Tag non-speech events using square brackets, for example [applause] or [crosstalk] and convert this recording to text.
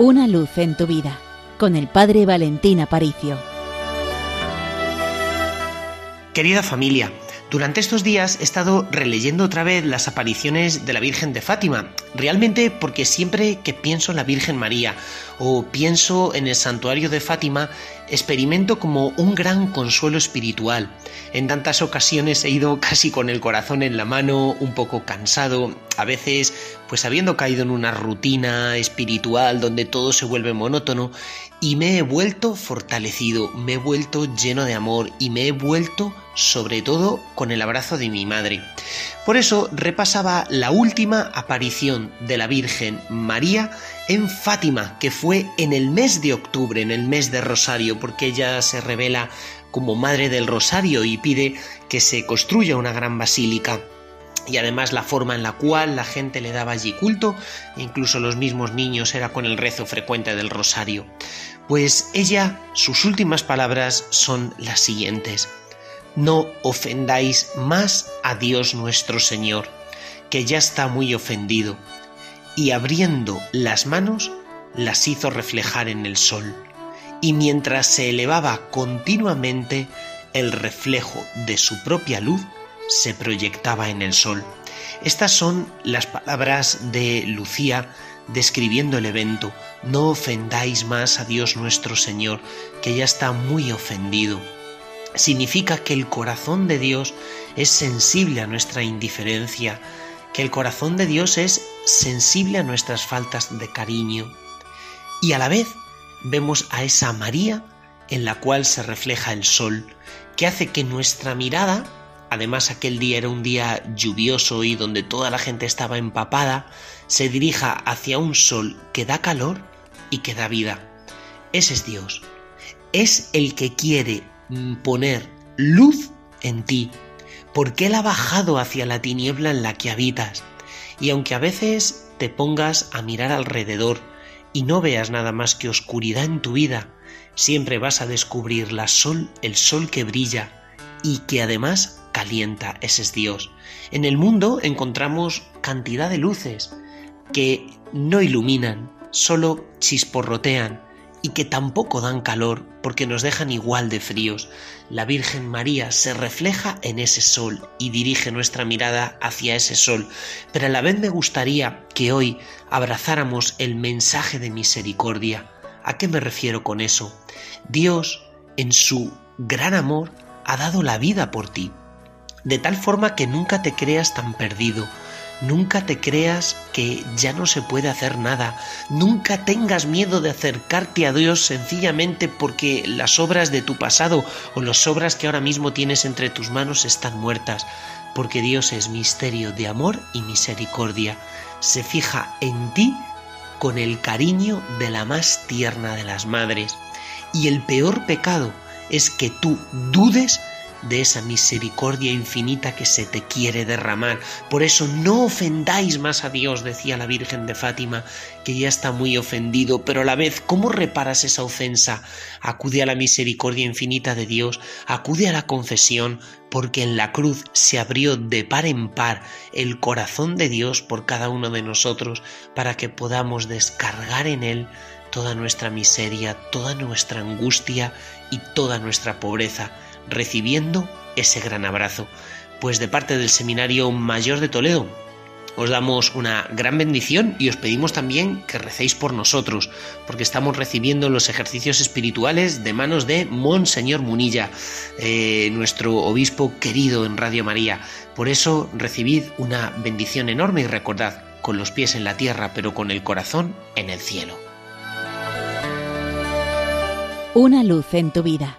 Una luz en tu vida con el Padre Valentín Aparicio. Querida familia, durante estos días he estado releyendo otra vez las apariciones de la Virgen de Fátima, realmente porque siempre que pienso en la Virgen María o pienso en el santuario de Fátima, experimento como un gran consuelo espiritual. En tantas ocasiones he ido [laughs] casi con el corazón en la mano, un poco cansado, a veces pues habiendo caído en una rutina espiritual donde todo se vuelve monótono, y me he vuelto fortalecido, me he vuelto lleno de amor y me he vuelto sobre todo con el abrazo de mi madre. Por eso repasaba la última aparición de la Virgen María en Fátima, que fue en el mes de octubre, en el mes de Rosario, porque ella se revela como Madre del Rosario y pide que se construya una gran basílica y además la forma en la cual la gente le daba allí culto, incluso los mismos niños era con el rezo frecuente del rosario. Pues ella, sus últimas palabras son las siguientes. No ofendáis más a Dios nuestro Señor, que ya está muy ofendido. Y abriendo las manos, las hizo reflejar en el sol. Y mientras se elevaba continuamente, el reflejo de su propia luz se proyectaba en el sol. Estas son las palabras de Lucía describiendo el evento. No ofendáis más a Dios nuestro Señor, que ya está muy ofendido. Significa que el corazón de Dios es sensible a nuestra indiferencia, que el corazón de Dios es sensible a nuestras faltas de cariño. Y a la vez vemos a esa María en la cual se refleja el sol, que hace que nuestra mirada además aquel día era un día lluvioso y donde toda la gente estaba empapada, se dirija hacia un sol que da calor y que da vida. Ese es Dios. Es el que quiere poner luz en ti, porque Él ha bajado hacia la tiniebla en la que habitas. Y aunque a veces te pongas a mirar alrededor y no veas nada más que oscuridad en tu vida, siempre vas a descubrir la sol, el sol que brilla y que además calienta, ese es Dios. En el mundo encontramos cantidad de luces que no iluminan, solo chisporrotean y que tampoco dan calor porque nos dejan igual de fríos. La Virgen María se refleja en ese sol y dirige nuestra mirada hacia ese sol, pero a la vez me gustaría que hoy abrazáramos el mensaje de misericordia. ¿A qué me refiero con eso? Dios, en su gran amor, ha dado la vida por ti de tal forma que nunca te creas tan perdido, nunca te creas que ya no se puede hacer nada, nunca tengas miedo de acercarte a Dios sencillamente porque las obras de tu pasado o las obras que ahora mismo tienes entre tus manos están muertas, porque Dios es misterio de amor y misericordia, se fija en ti con el cariño de la más tierna de las madres. Y el peor pecado es que tú dudes de esa misericordia infinita que se te quiere derramar. Por eso no ofendáis más a Dios, decía la Virgen de Fátima, que ya está muy ofendido, pero a la vez, ¿cómo reparas esa ofensa? Acude a la misericordia infinita de Dios, acude a la confesión, porque en la cruz se abrió de par en par el corazón de Dios por cada uno de nosotros, para que podamos descargar en Él toda nuestra miseria, toda nuestra angustia y toda nuestra pobreza recibiendo ese gran abrazo. Pues de parte del Seminario Mayor de Toledo, os damos una gran bendición y os pedimos también que recéis por nosotros, porque estamos recibiendo los ejercicios espirituales de manos de Monseñor Munilla, eh, nuestro obispo querido en Radio María. Por eso recibid una bendición enorme y recordad, con los pies en la tierra, pero con el corazón en el cielo. Una luz en tu vida